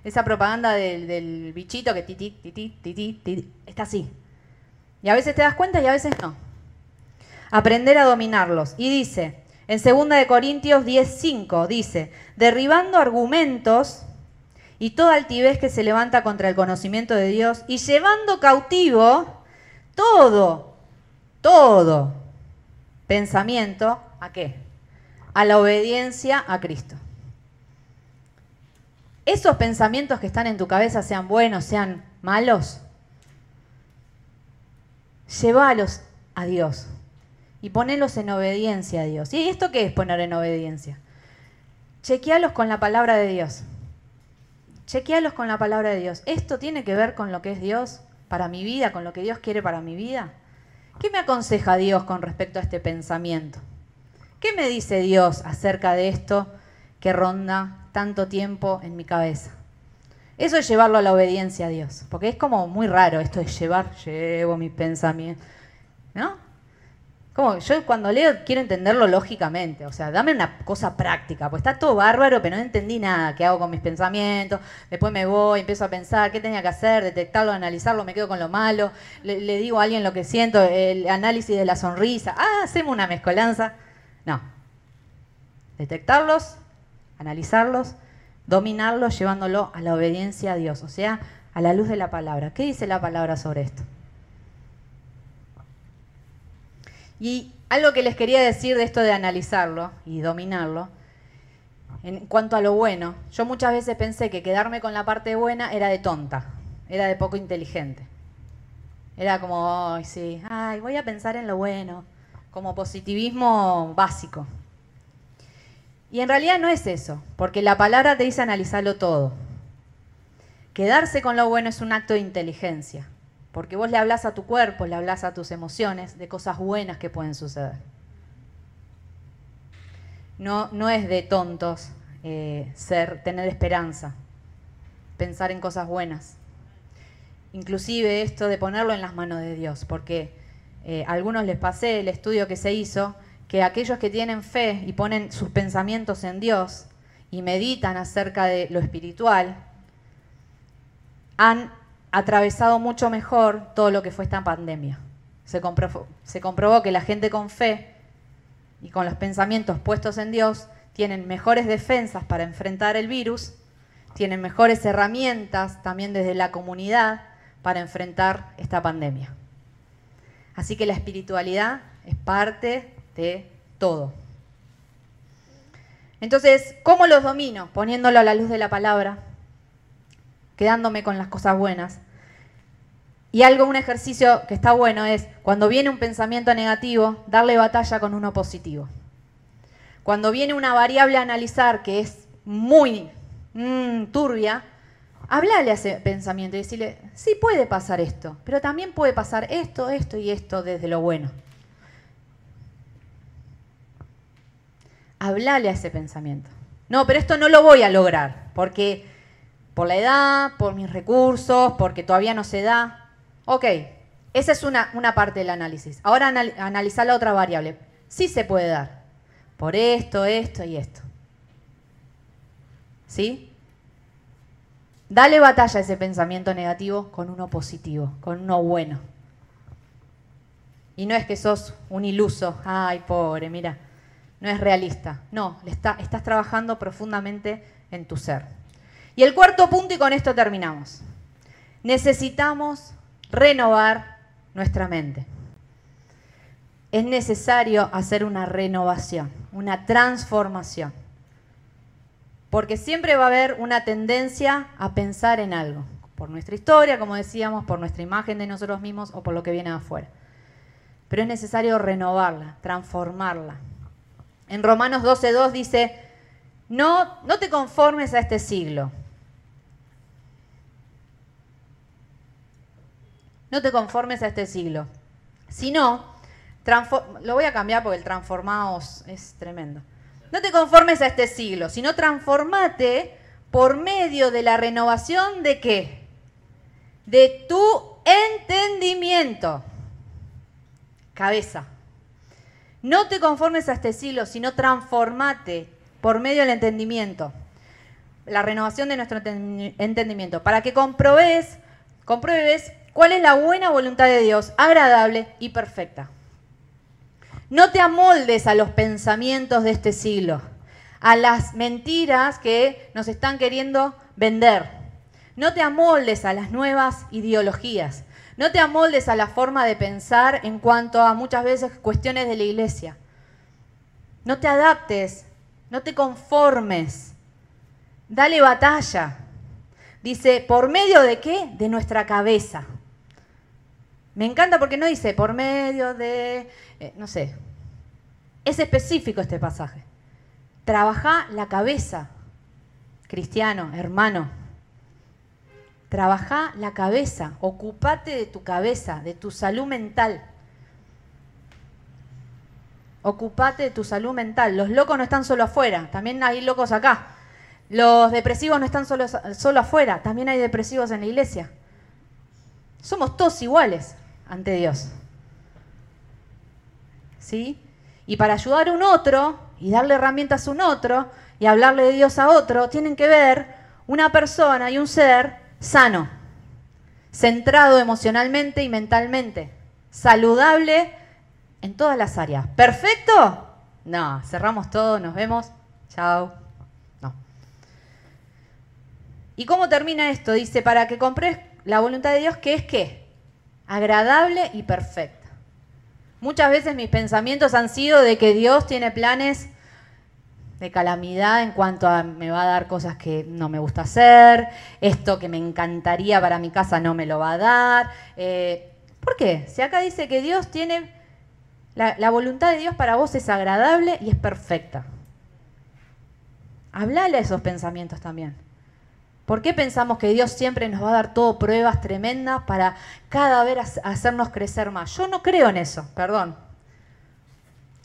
esa propaganda del, bichito que titi, titi, titi, está así. Y a veces te das cuenta y a veces no. Aprender a dominarlos. Y dice, en 2 de Corintios 10:5 dice, derribando argumentos y toda altivez que se levanta contra el conocimiento de Dios y llevando cautivo todo, todo pensamiento ¿A qué? A la obediencia a Cristo. Esos pensamientos que están en tu cabeza, sean buenos, sean malos, llévalos a Dios y ponelos en obediencia a Dios. ¿Y esto qué es poner en obediencia? Chequealos con la palabra de Dios. Chequealos con la palabra de Dios. ¿Esto tiene que ver con lo que es Dios para mi vida, con lo que Dios quiere para mi vida? ¿Qué me aconseja Dios con respecto a este pensamiento? ¿Qué me dice Dios acerca de esto que ronda tanto tiempo en mi cabeza? Eso es llevarlo a la obediencia a Dios, porque es como muy raro esto de llevar, llevo mis pensamientos, ¿no? Como yo cuando leo quiero entenderlo lógicamente, o sea, dame una cosa práctica, pues está todo bárbaro, pero no entendí nada, qué hago con mis pensamientos, después me voy, empiezo a pensar qué tenía que hacer, detectarlo, analizarlo, me quedo con lo malo, le, le digo a alguien lo que siento, el análisis de la sonrisa, ah, hacemos una mezcolanza. No. Detectarlos, analizarlos, dominarlos, llevándolo a la obediencia a Dios, o sea, a la luz de la palabra. ¿Qué dice la palabra sobre esto? Y algo que les quería decir de esto de analizarlo y dominarlo, en cuanto a lo bueno, yo muchas veces pensé que quedarme con la parte buena era de tonta, era de poco inteligente. Era como, ay, sí, ay, voy a pensar en lo bueno como positivismo básico. Y en realidad no es eso, porque la palabra te dice analizarlo todo. Quedarse con lo bueno es un acto de inteligencia, porque vos le hablas a tu cuerpo, le hablas a tus emociones de cosas buenas que pueden suceder. No, no es de tontos eh, ser, tener esperanza, pensar en cosas buenas. Inclusive esto de ponerlo en las manos de Dios, porque eh, algunos les pasé el estudio que se hizo, que aquellos que tienen fe y ponen sus pensamientos en Dios y meditan acerca de lo espiritual, han atravesado mucho mejor todo lo que fue esta pandemia. Se comprobó, se comprobó que la gente con fe y con los pensamientos puestos en Dios tienen mejores defensas para enfrentar el virus, tienen mejores herramientas también desde la comunidad para enfrentar esta pandemia. Así que la espiritualidad es parte de todo. Entonces, ¿cómo los domino? Poniéndolo a la luz de la palabra, quedándome con las cosas buenas. Y algo, un ejercicio que está bueno es, cuando viene un pensamiento negativo, darle batalla con uno positivo. Cuando viene una variable a analizar que es muy mm, turbia, Hablale a ese pensamiento y decirle, sí puede pasar esto, pero también puede pasar esto, esto y esto desde lo bueno. Hablale a ese pensamiento. No, pero esto no lo voy a lograr, porque por la edad, por mis recursos, porque todavía no se da. Ok, esa es una, parte del análisis. Ahora analizar la otra variable. Sí se puede dar, por esto, esto y esto. ¿Sí? Dale batalla a ese pensamiento negativo con uno positivo, con uno bueno. Y no es que sos un iluso, ay, pobre, mira, no es realista. No, estás trabajando profundamente en tu ser. Y el cuarto punto, y con esto terminamos. Necesitamos renovar nuestra mente. Es necesario hacer una renovación, una transformación. Porque siempre va a haber una tendencia a pensar en algo, por nuestra historia, como decíamos, por nuestra imagen de nosotros mismos o por lo que viene afuera. Pero es necesario renovarla, transformarla. En Romanos 12.2 dice, no, no te conformes a este siglo. No te conformes a este siglo. Sino, lo voy a cambiar porque el transformaos es tremendo. No te conformes a este siglo, sino transformate por medio de la renovación de qué? De tu entendimiento. Cabeza. No te conformes a este siglo, sino transformate por medio del entendimiento. La renovación de nuestro entendimiento. Para que comprobes, compruebes cuál es la buena voluntad de Dios, agradable y perfecta. No te amoldes a los pensamientos de este siglo, a las mentiras que nos están queriendo vender. No te amoldes a las nuevas ideologías. No te amoldes a la forma de pensar en cuanto a muchas veces cuestiones de la iglesia. No te adaptes, no te conformes. Dale batalla. Dice, ¿por medio de qué? De nuestra cabeza. Me encanta porque no dice por medio de, eh, no sé, es específico este pasaje. Trabaja la cabeza, cristiano, hermano. Trabaja la cabeza, ocupate de tu cabeza, de tu salud mental. Ocupate de tu salud mental. Los locos no están solo afuera, también hay locos acá. Los depresivos no están solo, solo afuera, también hay depresivos en la iglesia. Somos todos iguales ante Dios. ¿Sí? Y para ayudar a un otro y darle herramientas a un otro y hablarle de Dios a otro, tienen que ver una persona y un ser sano, centrado emocionalmente y mentalmente, saludable en todas las áreas. ¿Perfecto? No, cerramos todo, nos vemos, chao. No. ¿Y cómo termina esto? Dice, para que compres la voluntad de Dios, que es qué? Agradable y perfecta. Muchas veces mis pensamientos han sido de que Dios tiene planes de calamidad en cuanto a me va a dar cosas que no me gusta hacer, esto que me encantaría para mi casa no me lo va a dar. Eh, ¿Por qué? Si acá dice que Dios tiene, la, la voluntad de Dios para vos es agradable y es perfecta. Hablale a esos pensamientos también. ¿Por qué pensamos que Dios siempre nos va a dar todo pruebas tremendas para cada vez hacernos crecer más? Yo no creo en eso, perdón.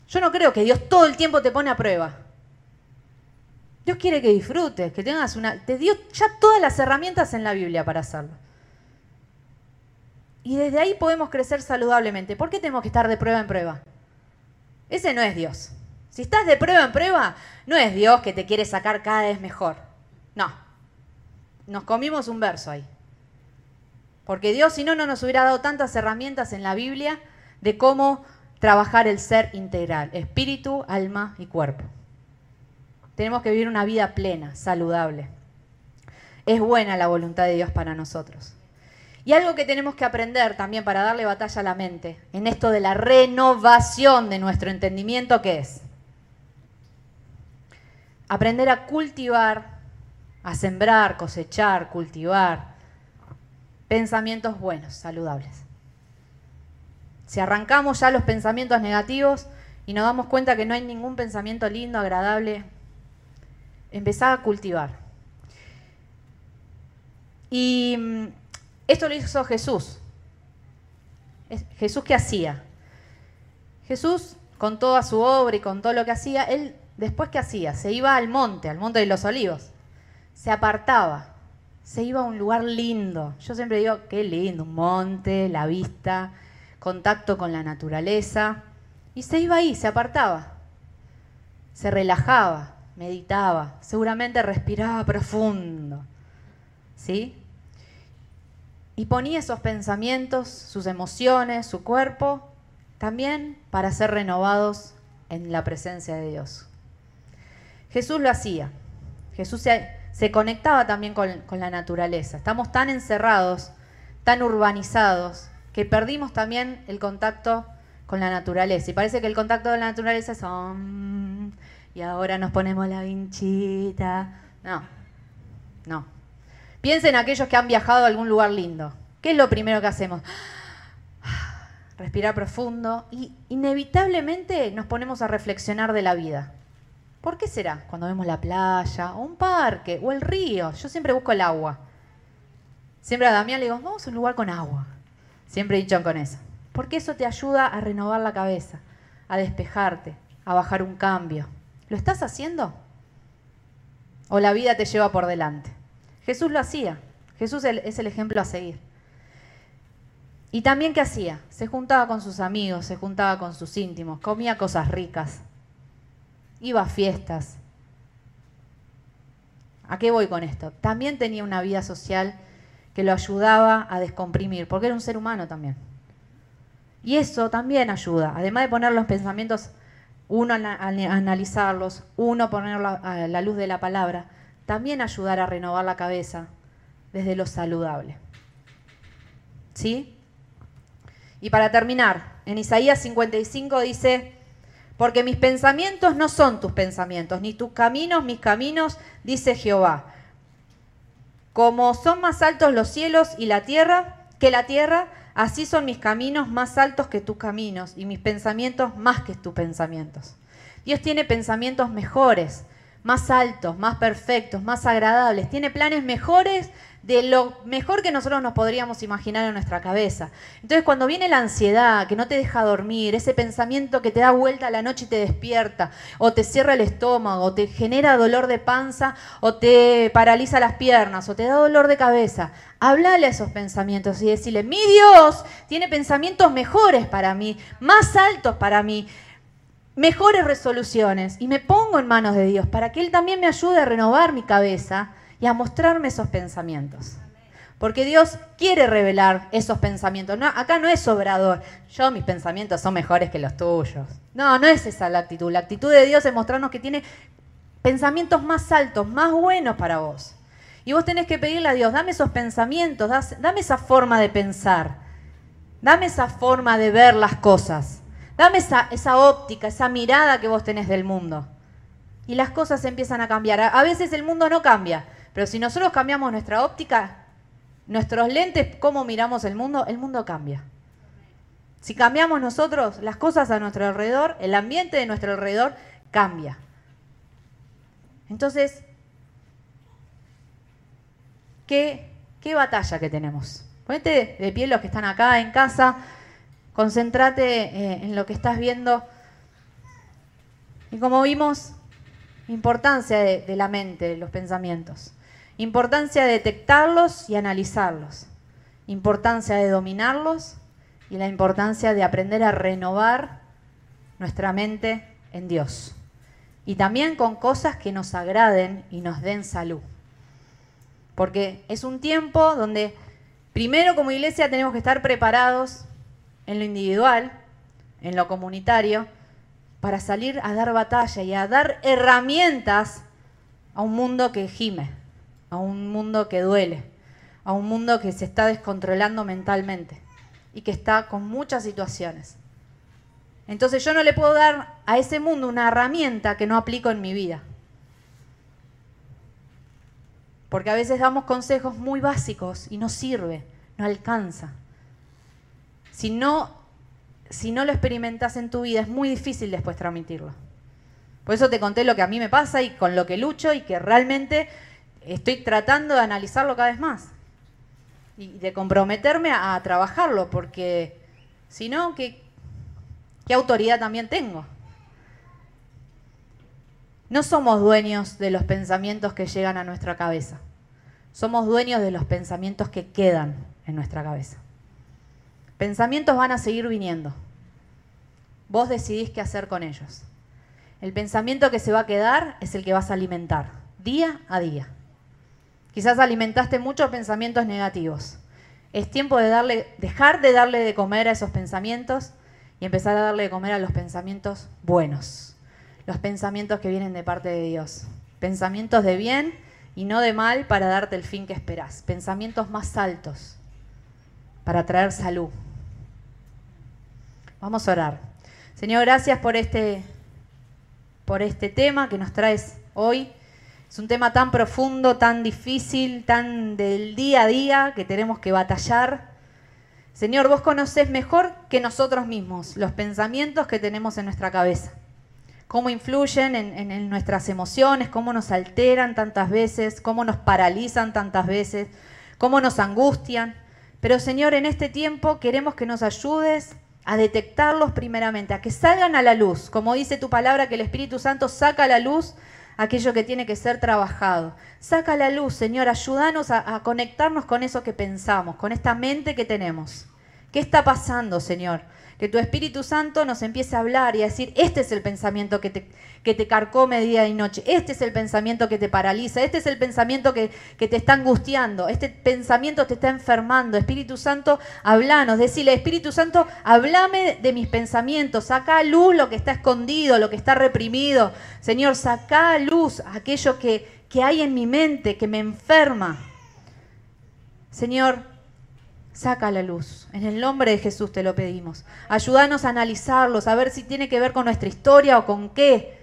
Yo no creo que Dios todo el tiempo te pone a prueba. Dios quiere que disfrutes, que tengas una... Te dio ya todas las herramientas en la Biblia para hacerlo. Y desde ahí podemos crecer saludablemente. ¿Por qué tenemos que estar de prueba en prueba? Ese no es Dios. Si estás de prueba en prueba, no es Dios que te quiere sacar cada vez mejor. No, nos comimos un verso ahí. Porque Dios, si no, no nos hubiera dado tantas herramientas en la Biblia de cómo trabajar el ser integral, espíritu, alma y cuerpo. Tenemos que vivir una vida plena, saludable. Es buena la voluntad de Dios para nosotros. Y algo que tenemos que aprender también para darle batalla a la mente, en esto de la renovación de nuestro entendimiento, ¿qué es? Aprender a cultivar a sembrar, cosechar, cultivar pensamientos buenos, saludables. Si arrancamos ya los pensamientos negativos y nos damos cuenta que no hay ningún pensamiento lindo, agradable, empezá a cultivar. Y mm, esto lo hizo Jesús. Jesús qué hacía? Jesús, con toda su obra y con todo lo que hacía, él después qué hacía? Se iba al monte, al monte de los olivos se apartaba, se iba a un lugar lindo. Yo siempre digo, qué lindo, un monte, la vista, contacto con la naturaleza. Y se iba ahí, se apartaba, se relajaba, meditaba, seguramente respiraba profundo. ¿Sí? Y ponía esos pensamientos, sus emociones, su cuerpo, también para ser renovados en la presencia de Dios. Jesús lo hacía. Jesús se, se conectaba también con, la naturaleza. Estamos tan encerrados, tan urbanizados, que perdimos también el contacto con la naturaleza. Y parece que el contacto con la naturaleza es... y ahora nos ponemos la vinchita. No, no. Piensen en aquellos que han viajado a algún lugar lindo. ¿Qué es lo primero que hacemos? Respirar profundo y inevitablemente nos ponemos a reflexionar de la vida. ¿Por qué será? Cuando vemos la playa, o un parque, o el río. Yo siempre busco el agua. Siempre a Damián le digo, vamos a un lugar con agua. Siempre dicho con eso. porque eso te ayuda a renovar la cabeza, a despejarte, a bajar un cambio. ¿Lo estás haciendo? ¿O la vida te lleva por delante? Jesús lo hacía. Jesús es el ejemplo a seguir. Y también, ¿qué hacía? Se juntaba con sus amigos, se juntaba con sus íntimos, comía cosas ricas, iba a fiestas. ¿A qué voy con esto? También tenía una vida social que lo ayudaba a descomprimir, porque era un ser humano también. Y eso también ayuda, además de poner los pensamientos, uno a analizarlos, uno ponerlo a la luz de la palabra, también ayudar a renovar la cabeza desde lo saludable. ¿Sí? Y para terminar, en Isaías 55 dice, porque mis pensamientos no son tus pensamientos, ni tus caminos mis caminos, dice Jehová. Como son más altos los cielos y la tierra que la tierra, así son mis caminos más altos que tus caminos y mis pensamientos más que tus pensamientos. Dios tiene pensamientos mejores, más altos, más perfectos, más agradables. Tiene planes mejores de lo mejor que nosotros nos podríamos imaginar en nuestra cabeza. Entonces cuando viene la ansiedad que no te deja dormir, ese pensamiento que te da vuelta a la noche y te despierta, o te cierra el estómago, o te genera dolor de panza, o te paraliza las piernas, o te da dolor de cabeza, háblale a esos pensamientos y decirle, mi Dios tiene pensamientos mejores para mí, más altos para mí mejores resoluciones y me pongo en manos de Dios para que Él también me ayude a renovar mi cabeza y a mostrarme esos pensamientos. Porque Dios quiere revelar esos pensamientos. No, acá no es sobrador. Yo, mis pensamientos son mejores que los tuyos. No, no es esa la actitud. La actitud de Dios es mostrarnos que tiene pensamientos más altos, más buenos para vos. Y vos tenés que pedirle a Dios, dame esos pensamientos, dame esa forma de pensar, dame esa forma de ver las cosas, dame esa, esa óptica, esa mirada que vos tenés del mundo. Y las cosas empiezan a cambiar. A veces el mundo no cambia, pero si nosotros cambiamos nuestra óptica, nuestros lentes, cómo miramos el mundo, el mundo cambia. Si cambiamos nosotros las cosas a nuestro alrededor, el ambiente de nuestro alrededor cambia. Entonces, ¿qué, qué batalla que tenemos? Ponete de pie los que están acá en casa, concéntrate eh, en lo que estás viendo. Y como vimos, importancia de la mente, de los pensamientos. Importancia de detectarlos y analizarlos. Importancia de dominarlos y la importancia de aprender a renovar nuestra mente en Dios. Y también con cosas que nos agraden y nos den salud. Porque es un tiempo donde primero como iglesia tenemos que estar preparados en lo individual, en lo comunitario, para salir a dar batalla y a dar herramientas a un mundo que gime a un mundo que duele, a un mundo que se está descontrolando mentalmente y que está con muchas situaciones. Entonces yo no le puedo dar a ese mundo una herramienta que no aplico en mi vida. Porque a veces damos consejos muy básicos y no sirve, no alcanza. Si no, si no lo experimentas en tu vida es muy difícil después transmitirlo. Por eso te conté lo que a mí me pasa y con lo que lucho y que realmente estoy tratando de analizarlo cada vez más y de comprometerme a, trabajarlo, porque si no, ¿qué, ¿qué autoridad también tengo? No somos dueños de los pensamientos que llegan a nuestra cabeza, somos dueños de los pensamientos que quedan en nuestra cabeza. Pensamientos van a seguir viniendo. Vos decidís qué hacer con ellos. El pensamiento que se va a quedar es el que vas a alimentar día a día. Quizás alimentaste muchos pensamientos negativos. Es tiempo de dejar de darle de comer a esos pensamientos y empezar a darle de comer a los pensamientos buenos. Los pensamientos que vienen de parte de Dios. Pensamientos de bien y no de mal para darte el fin que esperás. Pensamientos más altos para traer salud. Vamos a orar. Señor, gracias por este, por este tema que nos traes hoy. Es un tema tan profundo, tan difícil, tan del día a día que tenemos que batallar. Señor, vos conocés mejor que nosotros mismos los pensamientos que tenemos en nuestra cabeza, cómo influyen en, nuestras emociones, cómo nos alteran tantas veces, cómo nos paralizan tantas veces, cómo nos angustian. Pero Señor, en este tiempo queremos que nos ayudes a detectarlos primeramente, a que salgan a la luz, como dice tu palabra, que el Espíritu Santo saca a la luz aquello que tiene que ser trabajado. Saca la luz, Señor, ayúdanos a, a conectarnos con eso que pensamos, con esta mente que tenemos. ¿Qué está pasando, Señor? Que tu Espíritu Santo nos empiece a hablar y a decir, este es el pensamiento que te, que te carcome día y noche, este es el pensamiento que te paraliza, este es el pensamiento que, que te está angustiando, este pensamiento te está enfermando. Espíritu Santo, hablanos, decile, Espíritu Santo, háblame de mis pensamientos, saca a luz lo que está escondido, lo que está reprimido. Señor, saca a luz aquello que, que hay en mi mente, que me enferma. Señor, Saca la luz. En el nombre de Jesús te lo pedimos. Ayúdanos a analizarlos, a ver si tiene que ver con nuestra historia o con qué.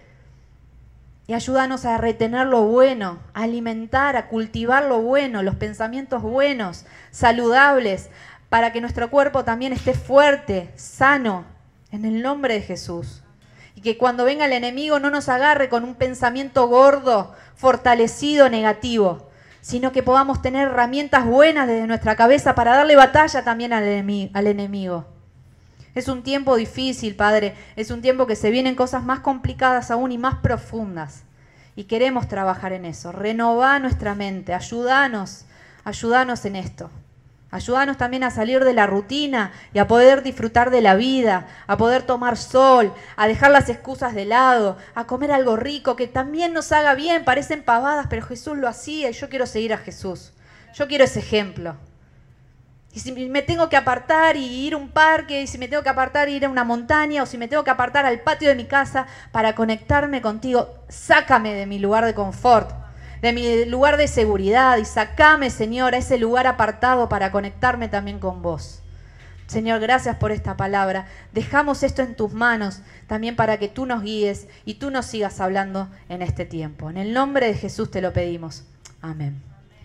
Y ayúdanos a retener lo bueno, a alimentar, a cultivar lo bueno, los pensamientos buenos, saludables, para que nuestro cuerpo también esté fuerte, sano, en el nombre de Jesús. Y que cuando venga el enemigo no nos agarre con un pensamiento gordo, fortalecido, negativo sino que podamos tener herramientas buenas desde nuestra cabeza para darle batalla también al, enemigo. Es un tiempo difícil, Padre, es un tiempo que se vienen cosas más complicadas aún y más profundas. Y queremos trabajar en eso. Renová nuestra mente, ayúdanos, ayúdanos en esto. Ayúdanos también a salir de la rutina y a poder disfrutar de la vida, a poder tomar sol, a dejar las excusas de lado, a comer algo rico que también nos haga bien, parecen pavadas, pero Jesús lo hacía y yo quiero seguir a Jesús. Yo quiero ese ejemplo. Y si me tengo que apartar y ir a un parque, y si me tengo que apartar y ir a una montaña, o si me tengo que apartar al patio de mi casa para conectarme contigo, sácame de mi lugar de confort de mi lugar de seguridad y sacame, Señor, a ese lugar apartado para conectarme también con vos. Señor, gracias por esta palabra. Dejamos esto en tus manos también para que tú nos guíes y tú nos sigas hablando en este tiempo. En el nombre de Jesús te lo pedimos. Amén.